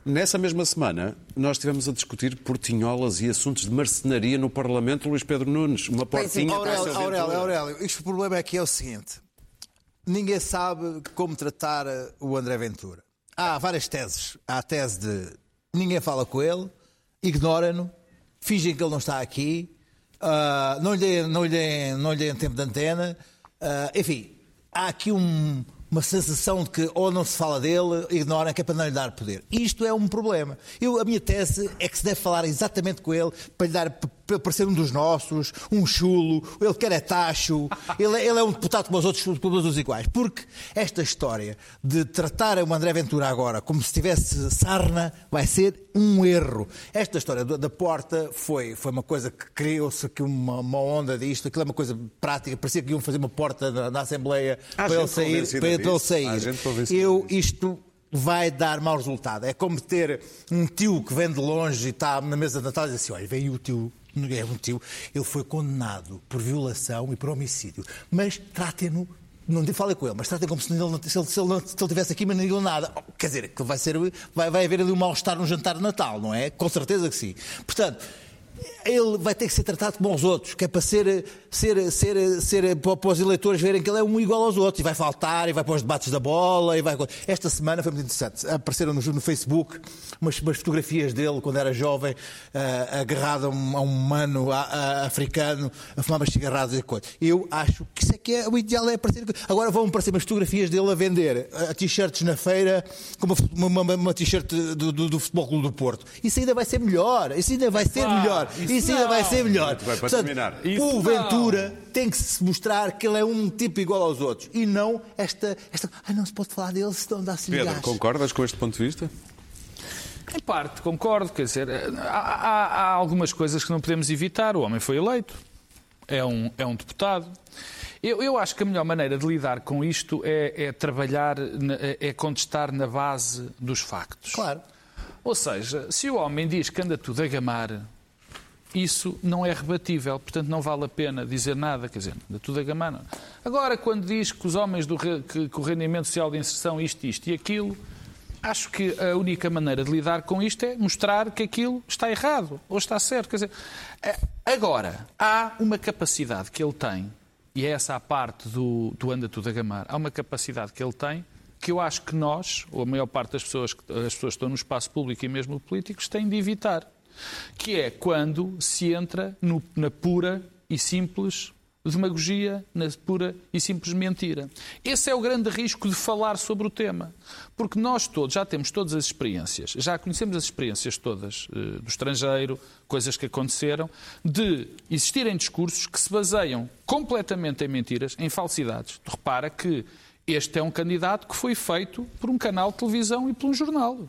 Nessa mesma semana, nós estivemos a discutir portinholas e assuntos de marcenaria no Parlamento, Luís Pedro Nunes. Uma portinha... Aurélio, Aurélio, Aurélio, isto o problema é que é o seguinte. Ninguém sabe como tratar o André Ventura. Há várias teses. Há a tese de ninguém fala com ele, ignora-no, fingem que ele não está aqui, uh, não, lhe deem, não, lhe não lhe deem tempo de antena. Uh, enfim, há aqui um, uma sensação de que ou não se fala dele, ignoram que é para não lhe dar poder. Isto é um problema. Eu, a minha tese é que se deve falar exatamente com ele para lhe dar para parecer um dos nossos, um chulo, ele quer é tacho, ele, ele é um deputado como os outros, como os outros iguais. Porque esta história de tratar o André Ventura agora como se tivesse sarna vai ser um erro. Esta história da porta foi, foi uma coisa que criou-se aqui uma, uma, onda disto, aquilo é uma coisa prática, parecia que iam fazer uma porta na, na Assembleia para ele sair. Para ele sair. Eu, isto vai dar mau resultado. É como ter um tio que vem de longe e está na mesa de Natal e diz assim: olha, veio o tio. É tio, ele foi condenado por violação e por homicídio. Mas tratem-no não falem com ele, mas tratem como se ele, se ele, se ele, se ele tivesse aqui, mas não digam nada. Quer dizer, que vai, ser, vai, vai haver ali um mal-estar no jantar de Natal, não é? Com certeza que sim. Portanto, ele vai ter que ser tratado como os outros, que é para ser, ser, ser, ser para os eleitores verem que ele é um igual aos outros, e vai faltar, e vai para os debates da bola, e vai... Esta semana foi muito interessante. Apareceram no, no Facebook umas, umas, fotografias dele, quando era jovem, uh, agarrado a um, a um mano a, a, africano, a fumar umas cigarradas e coisa. Eu acho que isso é que é, o ideal é aparecer... Agora vão aparecer umas fotografias dele a vender a t-shirts na feira, com uma, uma, uma t-shirt do, do, do Futebol Clube do Porto. Isso ainda vai ser melhor, isso ainda vai ser melhor. Isso, isso ainda vai ser melhor. Vai, Portanto, terminar. o Ventura tem que se mostrar que ele é um tipo igual aos outros e não esta. esta ah, não se pode falar dele se não dá-se Pedro, concordas com este ponto de vista? Em parte, concordo. Quer dizer, há, há, há, algumas coisas que não podemos evitar. O homem foi eleito, é um, é um deputado. Eu, eu acho que a melhor maneira de lidar com isto é, é trabalhar, é contestar na base dos factos. Claro. Ou seja, se o homem diz que anda tudo a gamar, isso não é rebatível, portanto não vale a pena dizer nada, quer dizer, anda tudo a gamar. Agora, quando diz que os homens do que, que o rendimento social de inserção, isto, isto e aquilo, acho que a única maneira de lidar com isto é mostrar que aquilo está errado ou está certo. Quer dizer, é, agora, há uma capacidade que ele tem, e é essa a parte do, do anda tudo a gamar, há uma capacidade que ele tem que eu acho que nós, ou a maior parte das pessoas, as pessoas que estão no espaço público e mesmo políticos, têm de evitar. Que é quando se entra no, na pura e simples demagogia, na pura e simples mentira. Esse é o grande risco de falar sobre o tema. Porque nós todos já temos todas as experiências, já conhecemos as experiências todas uh, do estrangeiro, coisas que aconteceram, de existirem discursos que se baseiam completamente em mentiras, em falsidades. Repara que este é um candidato que foi feito por um canal de televisão e por um jornal.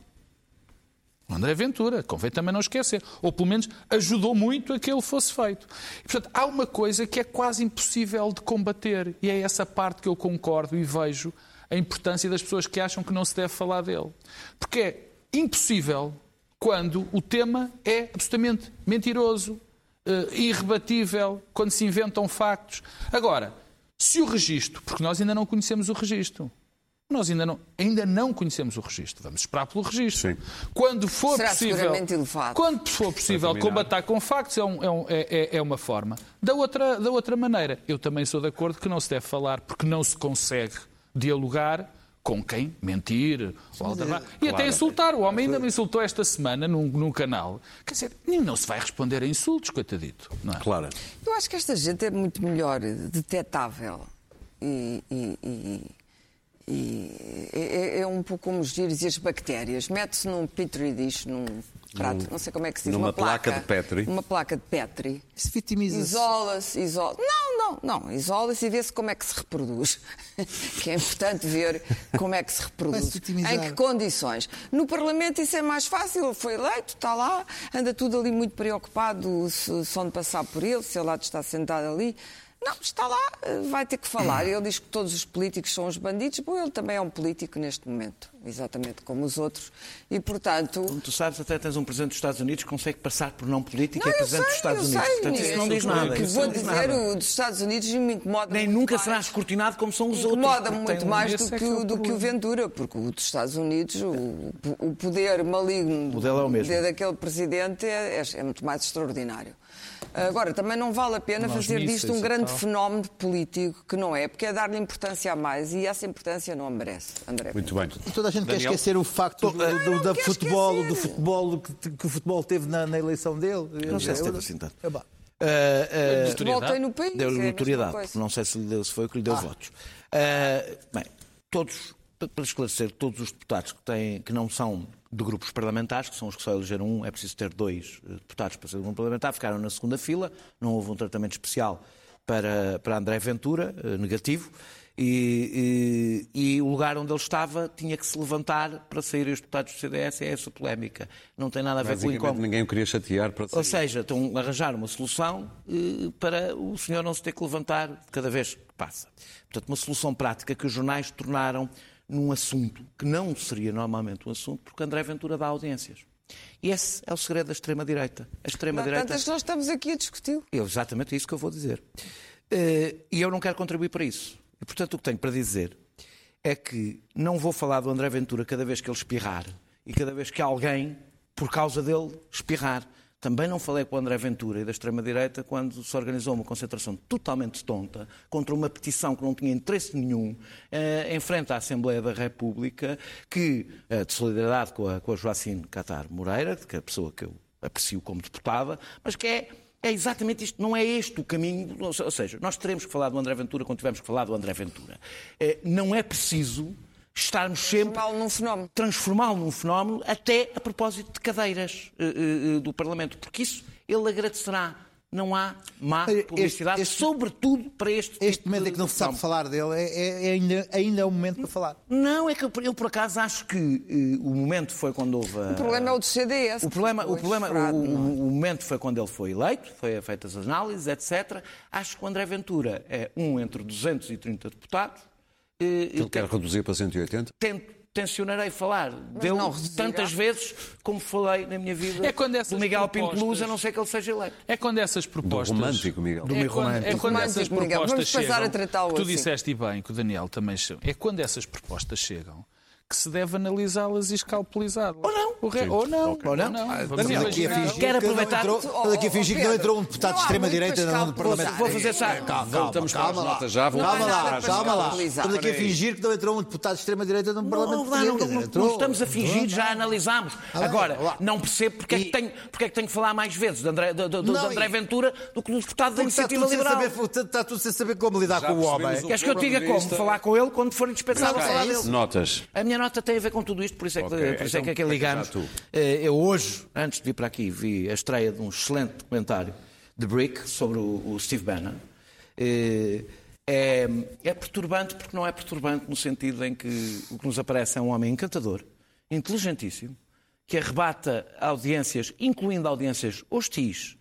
O André Ventura, convém também não esquecer. Ou pelo menos ajudou muito a que ele fosse feito. E, portanto, há uma coisa que é quase impossível de combater. E é essa parte que eu concordo e vejo a importância das pessoas que acham que não se deve falar dele. Porque é impossível quando o tema é absolutamente mentiroso, uh, irrebatível, quando se inventam factos. Agora, se o registro, porque nós ainda não conhecemos o registro, nós ainda não, ainda não conhecemos o registro. Vamos esperar pelo registro. Sim. Quando for Será possível, elevado. quando for possível combater com factos é, um, é, um, é, é, é, uma forma. Da outra, da outra maneira, eu também sou de acordo que não se deve falar porque não se consegue dialogar com quem mentir ou claro. e até insultar. O homem ainda me insultou esta semana num, num canal. Quer dizer, não se vai responder a insultos, coitadito. Não é? Claro. Eu acho que esta gente é muito melhor detetável e, e, e e é, é, um pouco como os vírus e as bactérias. Mete-se num petri dish, num prato, não sei como é que se diz. Numa uma placa, placa de Petri. Uma placa de Petri. Se vitimiza-se. Isola-se, isola Não, não, não. Isola-se e vê-se como é que se reproduz. que é importante ver como é que se reproduz. em que condições. No Parlamento isso é mais fácil. Ele foi eleito, está lá, anda tudo ali muito preocupado se, se onde passar por ele, se ele lá está sentado ali. Não, está lá, vai ter que falar. Ele diz que todos os políticos são os bandidos. Bom, ele também é um político neste momento, exatamente como os outros. E, portanto. Como tu sabes, até tens um presidente dos Estados Unidos que consegue passar por não político não, e é presidente sei, dos Estados Unidos. Sei, portanto, isso não diz nada. Que vou dizer, nada. o dos Estados Unidos me incomoda Nem nunca será escrutinado como são os incomoda outros. Incomoda muito mais do, que, o, do que o Ventura, porque o dos Estados Unidos, o, o poder maligno o é o mesmo. daquele presidente é, é, é muito mais extraordinário. Agora, também não vale a pena Nós fazer disto um grande fenómeno político, que não é, porque é dar-lhe importância a mais e essa importância não a merece, André. Muito bem. Toda a gente Daniel? quer esquecer o facto do, do, do futebol, do futebol que, que, o futebol teve na, na eleição dele. Não sei se teve assim tanto. É uh, uh, futebol tem no país. Deu-lhe é notoriedade. Não sei se, deu, se foi o que lhe deu ah. votos. Uh, bem, todos, para esclarecer, todos os deputados que, têm, que não são de grupos parlamentares, que são os que só elegeram um, é preciso ter dois eh, deputados para ser um parlamentar, ficaram na segunda fila, não houve um tratamento especial para, para André Ventura, eh, negativo, e, e, e, o lugar onde ele estava tinha que se levantar para sair os deputados do CDS, é essa polémica. Não tem nada a ver com o incómodo. ninguém o queria chatear para sair. Ou seja, estão a arranjar uma solução eh, para o senhor não se ter que levantar cada vez que passa. Portanto, uma solução prática que os jornais tornaram num assunto que não seria normalmente um assunto, porque André Ventura dá audiências. E esse é o segredo da extrema-direita. A extrema-direita. Tantas nós estamos aqui a discutir. É exatamente isso que eu vou dizer. Eh, e eu não quero contribuir para isso. E, portanto, o que tenho para dizer é que não vou falar do André Ventura cada vez que ele espirrar e cada vez que alguém, por causa dele, espirrar. Também não falei com o André Ventura e da extrema-direita quando se organizou uma concentração totalmente tonta contra uma petição que não tinha interesse nenhum eh, em frente à Assembleia da República, que, eh, de solidariedade com a, com a Catar Moreira, que é a pessoa que eu aprecio como deputada, mas que é é exatamente isto, não é este o caminho. Ou seja, nós teremos que falar do André Ventura quando tivermos que falar do André Ventura. Eh, não é preciso estarmos sempre. Transformá-lo num fenómeno. Transformá-lo num fenómeno, até a propósito de cadeiras uh, uh, do Parlamento, porque isso ele agradecerá. Não há má publicidade, este, este, sobretudo para este Este tipo momento em que não se sabe falar dele é, é, é ainda, ainda é o momento para falar. Não, é que eu, eu por acaso acho que uh, o momento foi quando houve. A... O problema é o do CDS. O problema, o, problema o, o, o, momento foi quando ele foi eleito, foi feitas as análises, etc. Acho que o André Ventura é um entre 230 deputados ele quer reduzir para 180? Tento tencionarei falar dele tantas vezes como falei na minha vida é quando essas do Miguel. Pinto a não ser que ele seja eleito. É quando essas propostas... Do romântico, Miguel. Do é, quando, é quando essas propostas chegam... Tu assim. disseste e bem, que o Daniel também... É quando essas propostas chegam que se deve analisá-las e escalpelizá-las. Ou não. O re... Ou não. Okay. Ou não. não. Ah, Vamos aqui a fingir Quero aproveitar... Estamos aqui a fingir que não entrou um deputado de extrema-direita no Parlamento. Vou fazer essa... Calma, Voltamos calma lá. Já, calma lá, calma lá. Estamos aqui a fingir que não entrou um deputado de extrema-direita no Parlamento. Não, não, não estamos a fingir, já analisámos. Agora, não percebo porque é que tenho, porque é que tenho que falar mais vezes de André, de, de, de André Ventura do que do deputado da Iniciativa Liberal. Está tudo sem saber como lidar com o homem. Queres que eu diga como? Falar com ele quando for indispensável falar dele. Notas. A minha nota tem a ver com tudo isto, por isso é que, okay. por isso é que aqui ligamos. Eh, eu hoje, antes de vir para aqui, vi a estreia de um excelente documentário de Brick sobre o, o Steve Bannon. Eh, é, é, perturbante porque não é perturbante no sentido em que o que nos aparece é um homem encantador, inteligentíssimo, que arrebata audiências, incluindo audiências hostis,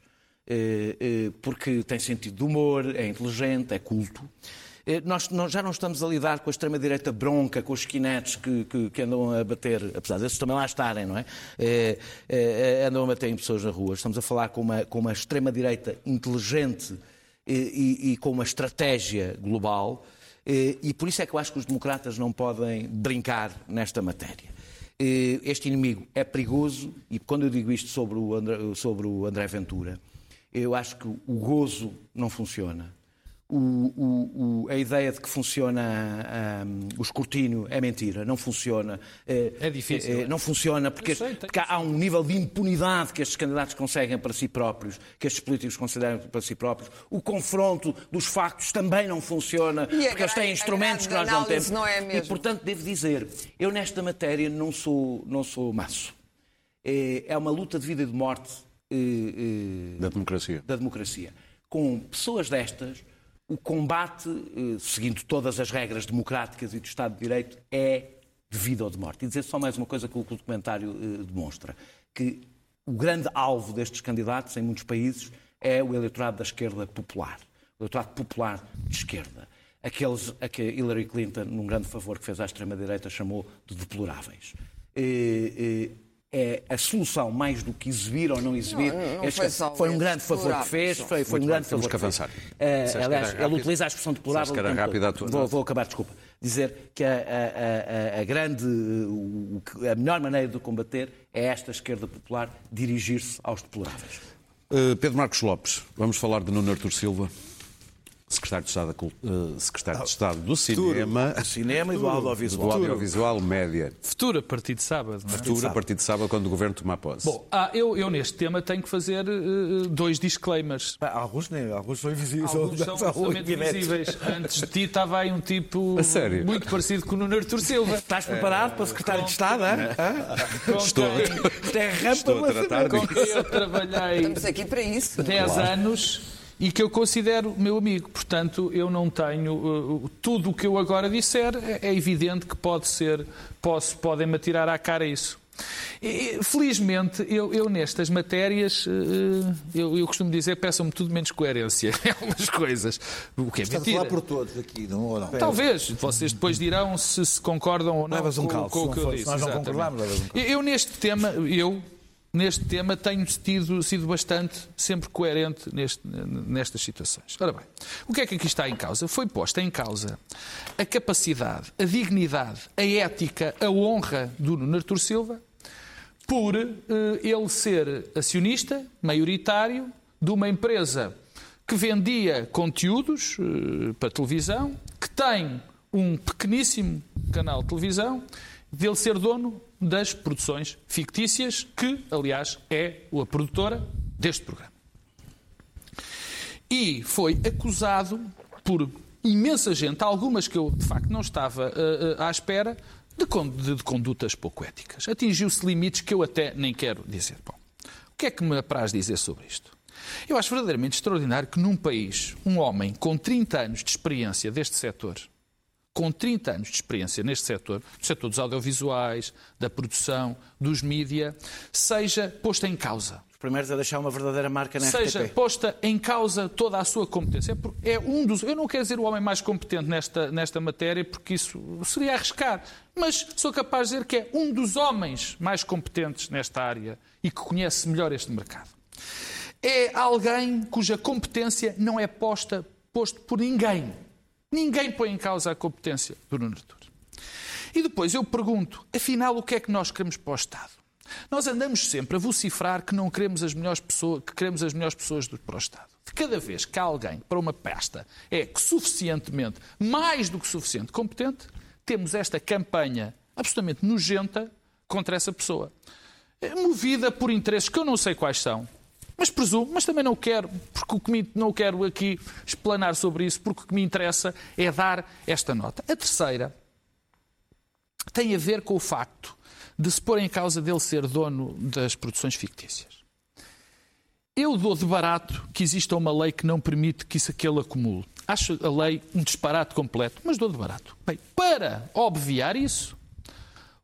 eh, porque tem sentido de humor, é inteligente, é culto. Eh, nós, já não estamos a lidar com a extrema-direita bronca, com os skinettes que, que, que, andam a bater, apesar desses também lá estarem, não é? é, é andam a bater em pessoas na rua. Estamos a falar com uma, com uma extrema-direita inteligente e, e, e, com uma estratégia global. E, e por isso é que eu acho que os democratas não podem brincar nesta matéria. Este inimigo é perigoso e quando eu digo isto sobre o André, sobre o André Ventura, eu acho que o gozo não funciona o, o, o, a ideia de que funciona um, o escrutínio é mentira, não funciona. É, é difícil. É, é, não funciona porque, sei, porque há um nível de impunidade que estes candidatos conseguem para si próprios, que estes políticos consideram para si próprios. O confronto dos factos também não funciona, e porque eles têm instrumentos que nós não temos. Não é mesmo. E, portanto, devo dizer, eu nesta matéria não sou, não sou maço. É, é uma luta de vida e de morte. Eh, eh, da democracia. Da democracia. Com pessoas destas o combate, eh, seguindo todas as regras democráticas e do Estado de Direito, é de vida ou de morte. E dizer só mais uma coisa que o documentário eh, demonstra, que o grande alvo destes candidatos em muitos países é o eleitorado da esquerda popular, o eleitorado popular de esquerda. Aqueles a que Hillary Clinton, num grande favor que fez à extrema-direita, chamou de deploráveis. E, e, é a solução mais do que exibir ou não exibir. Não, não foi, foi, um grande favor que fez, foi, foi um grande favor. Temos que avançar. Uh, aliás, ele utiliza a expressão deplorável. era rápido a tua... vou, vou acabar, desculpa. Dizer que a, a, a, a grande, a melhor maneira de combater é esta esquerda popular dirigir-se aos deploráveis. Uh, Pedro Marcos Lopes, vamos falar de Nuno Artur Silva. Secretário de Estado, uh, Secretário de Estado do Cinema. Do cinema e do audiovisual. Do audiovisual média. Futuro a partir de sábado. Não é? Futuro a partir de sábado, quando o Governo tomar posse. Bom, ah, eu, eu neste tema tenho que fazer uh, dois disclaimers. alguns nem, alguns são invisíveis. Alguns são, são invisíveis. Antes de ti estava aí um tipo muito parecido com o Nuno Artur Silva. Estás preparado é, para o Secretário de Estado? É? Estou, quem, estou a tratar disso. Com quem eu trabalhei Estamos aqui para isso. 10 claro. anos e que eu considero meu amigo. Portanto, eu não tenho. Uh, tudo o que eu agora disser é, é evidente que pode ser. Posso, podem-me atirar à cara isso. E, felizmente, eu, eu, nestas matérias, uh, eu, eu costumo dizer, peçam-me tudo menos coerência em algumas coisas. O que é Está mentira. a falar por todos aqui, não? Ou não? Talvez. Vocês depois dirão se, se concordam ou não levas um com, com o que eu disse. Nós não concordamos, levas um calço. Eu, neste tema, eu, neste tema tenho sido, sido bastante sempre coerente neste, nestas situações. Ora bem, o que é que aqui está em causa? Foi posta em causa a capacidade, a dignidade, a ética, a honra do Nuno Artur Silva por uh, ele ser acionista maioritário de uma empresa que vendia conteúdos uh, para televisão, que tem um pequeníssimo canal de televisão, dele ser dono das produções fictícias, que, aliás, é a produtora deste programa. E foi acusado por imensa gente, algumas que eu de facto não estava uh, uh, à espera, de, de, de, condutas pouco éticas. Atingiu-se limites que eu até nem quero dizer. Bom, o que é que me apraz dizer sobre isto? Eu acho verdadeiramente extraordinário que num país, um homem com 30 anos de experiência deste setor, com 30 anos de experiência neste setor, no setor dos audiovisuais, da produção, dos mídia, seja posta em causa. Os primeiros a deixar uma verdadeira marca na Seja RTP. posta em causa toda a sua competência. É um dos, eu não quero dizer o homem mais competente nesta, nesta matéria, porque isso seria arriscar, mas sou capaz de dizer que é um dos homens mais competentes nesta área e que conhece melhor este mercado. É alguém cuja competência não é posta posto por ninguém Ninguém põe em causa a competência do Nuno Artur. E depois eu pergunto, afinal, o que é que nós queremos para o Estado? Nós andamos sempre a vocifrar que não queremos as melhores pessoas, que queremos as melhores pessoas para o Estado. De cada vez que alguém para uma pasta é suficientemente, mais do que suficiente competente, temos esta campanha absolutamente nojenta contra essa pessoa. Movida por interesses que eu não sei quais são, mas presumo, mas também não quero, porque o que me, não quero aqui explanar sobre isso, porque o que me interessa é dar esta nota. A terceira tem a ver com o facto de se pôr em causa dele ser dono das produções fictícias. Eu dou de barato que exista uma lei que não permite que isso aquele acumule. Acho a lei um disparate completo, mas dou de barato. Bem, para obviar isso,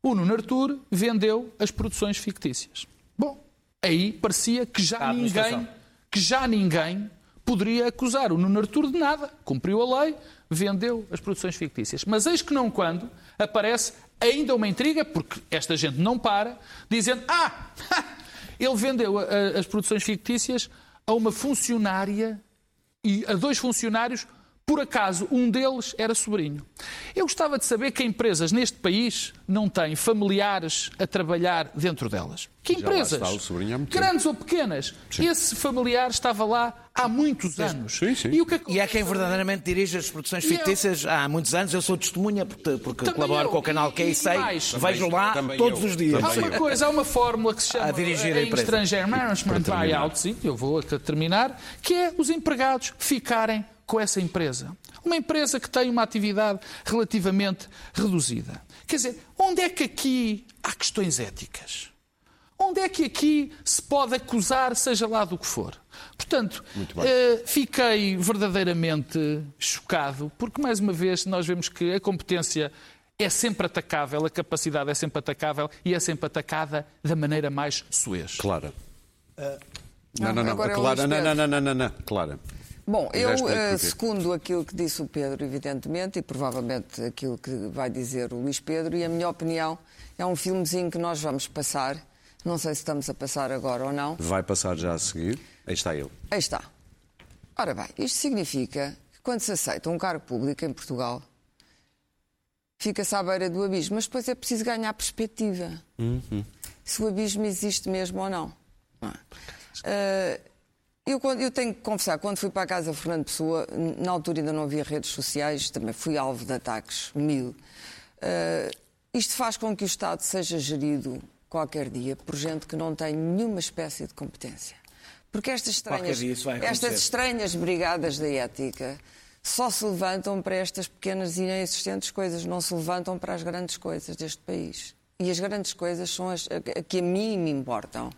o Nuno Artur vendeu as produções fictícias. Bom, aí parecia que já ninguém, que já ninguém poderia acusar o Nuno Artur de nada. Cumpriu a lei, vendeu as produções fictícias. Mas eis que não quando aparece ainda uma intriga, porque esta gente não para, dizendo: Ah, ele vendeu as produções fictícias a uma funcionária e a dois funcionários por acaso, um deles era sobrinho. Eu gostava de saber que empresas neste país não têm familiares a trabalhar dentro delas. Que empresas? Grandes ou pequenas. Sim. Esse familiar estava lá há muitos anos. Sim, sim. E, o que e é quem verdadeiramente dirige as produções é fictícias há muitos anos. Eu sou testemunha porque, porque colaboro eu. com o canal que sei. Vejo lá todos eu. os dias. Há uma coisa, há uma fórmula que se chama a dirigir a empresa. Estrangeiro Management Buyout, sim, eu vou terminar, que é os empregados ficarem com essa empresa. Uma empresa que tem uma atividade relativamente reduzida. Quer dizer, onde é que aqui há questões éticas? Onde é que aqui se pode acusar, seja lá do que for? Portanto, eh, fiquei verdadeiramente chocado, porque, mais uma vez, nós vemos que a competência é sempre atacável, a capacidade é sempre atacável e é sempre atacada da maneira mais suez. Clara. Uh, não, não, não, não, Clara, não, não, não, não, não, Clara. Bom, eu, uh, segundo aquilo que disse o Pedro, evidentemente, e provavelmente aquilo que vai dizer o Luís Pedro, e a minha opinião, é um filmezinho que nós vamos passar. Não sei se estamos a passar agora ou não. Vai passar já a seguir. Aí está ele. Aí está. Ora bem, isto significa que quando se aceita um cargo público em Portugal, fica-se à beira do abismo. Mas depois é preciso ganhar perspectiva. Uhum. Se o abismo existe mesmo ou não. não é? uh, eu, eu, tenho que confessar, quando fui para a casa Fernando Pessoa, na altura ainda não havia redes sociais, também fui alvo de ataques mil. Uh, isto faz com que o Estado seja gerido qualquer dia por gente que não tem nenhuma espécie de competência. Porque estas estranhas, estas estranhas brigadas da ética só se levantam para estas pequenas e inexistentes coisas, não se levantam para as grandes coisas deste país. E as grandes coisas são as que a mim me importam.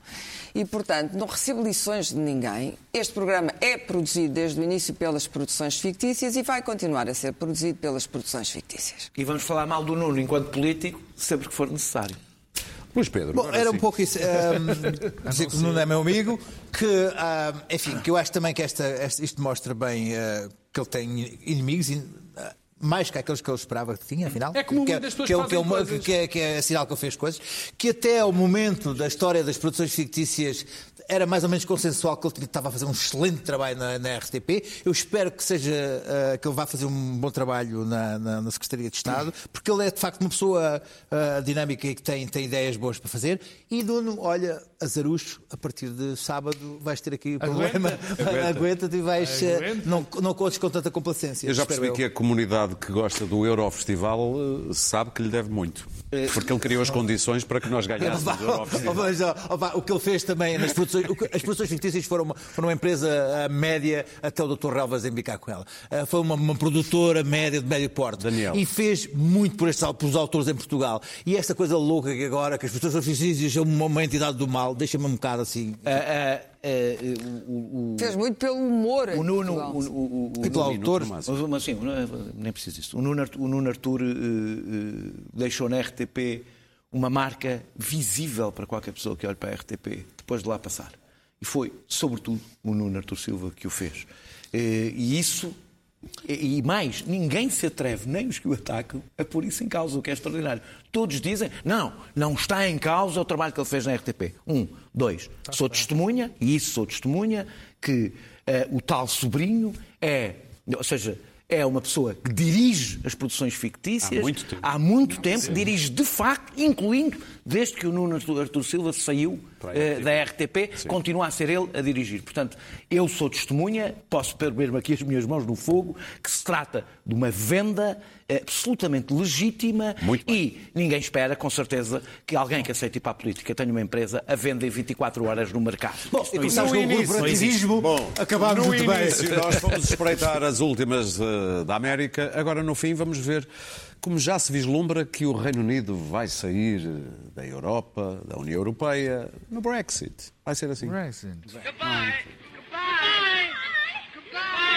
E, portanto, não recebo lições de ninguém. Este programa é produzido desde o início pelas produções fictícias e vai continuar a ser produzido pelas produções fictícias. E vamos falar mal do Nuno enquanto político, sempre que for necessário. Luís Pedro. Bom, era sim. um pouco isso. Um, dizer que o Nuno é meu amigo, que, um, enfim, que eu acho também que esta, isto mostra bem uh, que ele tem inimigos. Uh, mais que aqueles que eu esperava que tinha, afinal. É como que, das pessoas que, é, que, é, que, é, que é sinal que ele fez coisas. Que até ao momento da história das produções fictícias era mais ou menos consensual que ele estava a fazer um excelente trabalho na, na RTP. Eu espero que seja uh, que ele vá fazer um bom trabalho na, na, na, Secretaria de Estado, porque ele é de facto uma pessoa uh, dinâmica e que tem, tem ideias boas para fazer. E Nuno, olha, Azarucho, a partir de sábado vais ter aqui o problema. Aguenta-te e vais. Eh, Aguenta. não, não contes com tanta complacência. Eu já percebi eu. que a comunidade que gosta do Eurofestival sabe que lhe deve muito. Porque ele criou as condições para que nós ganhássemos o Eurofestival. O que ele fez também nas produções as produções fictícias foram uma, foram uma empresa eh, média até o Dr. Relvas embicar com ela. Eh, foi uma, uma, produtora média de médio porte. Daniel. E fez muito por estes, pelos autores em Portugal. E esta coisa louca que agora, que as produções fictícias são uma, uma entidade do mal, deixa-me um bocado assim. Uh, uh, Uh, o, o, Fez muito pelo humor. O Nuno. O, o, e pelo autor. Mas, mas sim, nem preciso disso. O Nuno, o Nuno Artur uh, uh, deixou na RTP uma marca visível para qualquer pessoa que olhe para a RTP depois de lá passar. E foi, sobretudo, o Nuno Artur Silva que o fez. Eh, e isso, e mais, ninguém se atreve, nem os que o atacam, a pôr isso em causa, o que é extraordinário. Todos dizem, não, não está em causa o trabalho que ele fez na RTP. Um, dois, sou testemunha, e isso sou testemunha, que uh, o tal sobrinho é, ou seja, é uma pessoa que dirige as produções fictícias. Há muito tempo, há muito tempo. Dirige de facto, incluindo desde que o Nuno Artur Silva saiu uh, da RTP, Sim. continua a ser ele a dirigir. Portanto, eu sou testemunha, posso pôr-me aqui as minhas mãos no fogo, que se trata de uma venda absolutamente legítima e ninguém espera, com certeza, que alguém que aceite ir para a política tenha uma empresa a venda em 24 horas no mercado. Bom, e começaste com o corporativismo, acabámos muito início, bem. Nós vamos espreitar as últimas uh, da América, agora no fim vamos ver como já se vislumbra que o Reino Unido vai sair da Europa, da União Europeia, no Brexit. Vai ser assim. Brexit. Goodbye. Goodbye. Goodbye. Goodbye.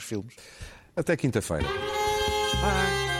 Os filmes. Até quinta-feira. Bye.